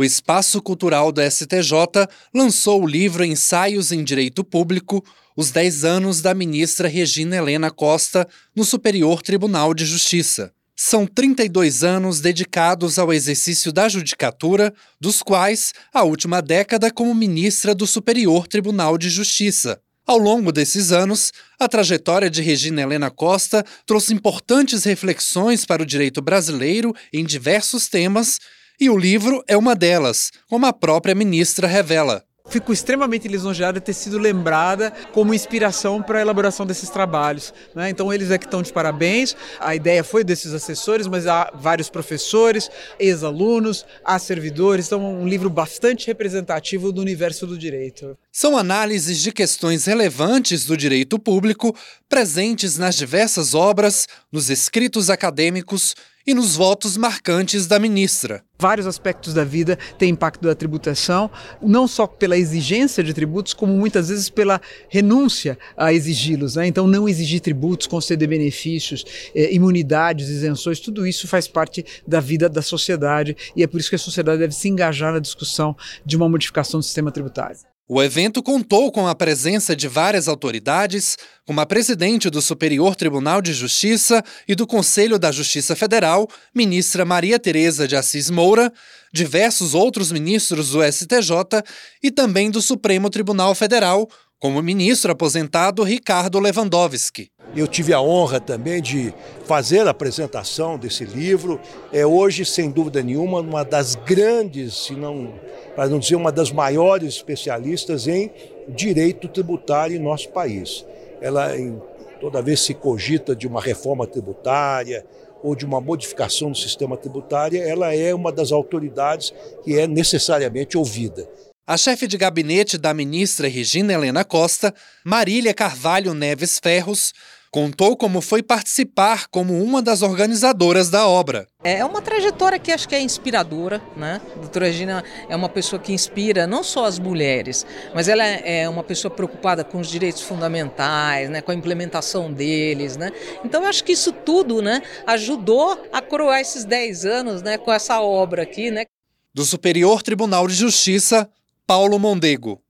o Espaço Cultural do STJ lançou o livro Ensaios em Direito Público, os 10 anos da ministra Regina Helena Costa no Superior Tribunal de Justiça. São 32 anos dedicados ao exercício da judicatura, dos quais a última década como ministra do Superior Tribunal de Justiça. Ao longo desses anos, a trajetória de Regina Helena Costa trouxe importantes reflexões para o direito brasileiro em diversos temas, e o livro é uma delas, como a própria ministra revela. Fico extremamente lisonjeada de ter sido lembrada como inspiração para a elaboração desses trabalhos. Né? Então, eles é que estão de parabéns. A ideia foi desses assessores, mas há vários professores, ex-alunos, há servidores. Então, um livro bastante representativo do universo do direito. São análises de questões relevantes do direito público presentes nas diversas obras, nos escritos acadêmicos e nos votos marcantes da ministra. Vários aspectos da vida têm impacto da tributação, não só pela exigência de tributos, como muitas vezes pela renúncia a exigi-los. Né? Então, não exigir tributos, conceder benefícios, eh, imunidades, isenções, tudo isso faz parte da vida da sociedade e é por isso que a sociedade deve se engajar na discussão de uma modificação do sistema tributário. O evento contou com a presença de várias autoridades, como a presidente do Superior Tribunal de Justiça e do Conselho da Justiça Federal, ministra Maria Tereza de Assis Moura, diversos outros ministros do STJ e também do Supremo Tribunal Federal, como o ministro aposentado Ricardo Lewandowski. Eu tive a honra também de fazer a apresentação desse livro. É hoje, sem dúvida nenhuma, uma das grandes, se não, para não dizer uma das maiores especialistas em direito tributário em nosso país. Ela, toda vez se cogita de uma reforma tributária ou de uma modificação do sistema tributário, ela é uma das autoridades que é necessariamente ouvida. A chefe de gabinete da ministra Regina Helena Costa, Marília Carvalho Neves Ferros, contou como foi participar como uma das organizadoras da obra. É uma trajetória que acho que é inspiradora, né? A doutora Regina é uma pessoa que inspira não só as mulheres, mas ela é uma pessoa preocupada com os direitos fundamentais, né? com a implementação deles, né? Então eu acho que isso tudo, né, ajudou a coroar esses 10 anos, né, com essa obra aqui, né? Do Superior Tribunal de Justiça, Paulo Mondego.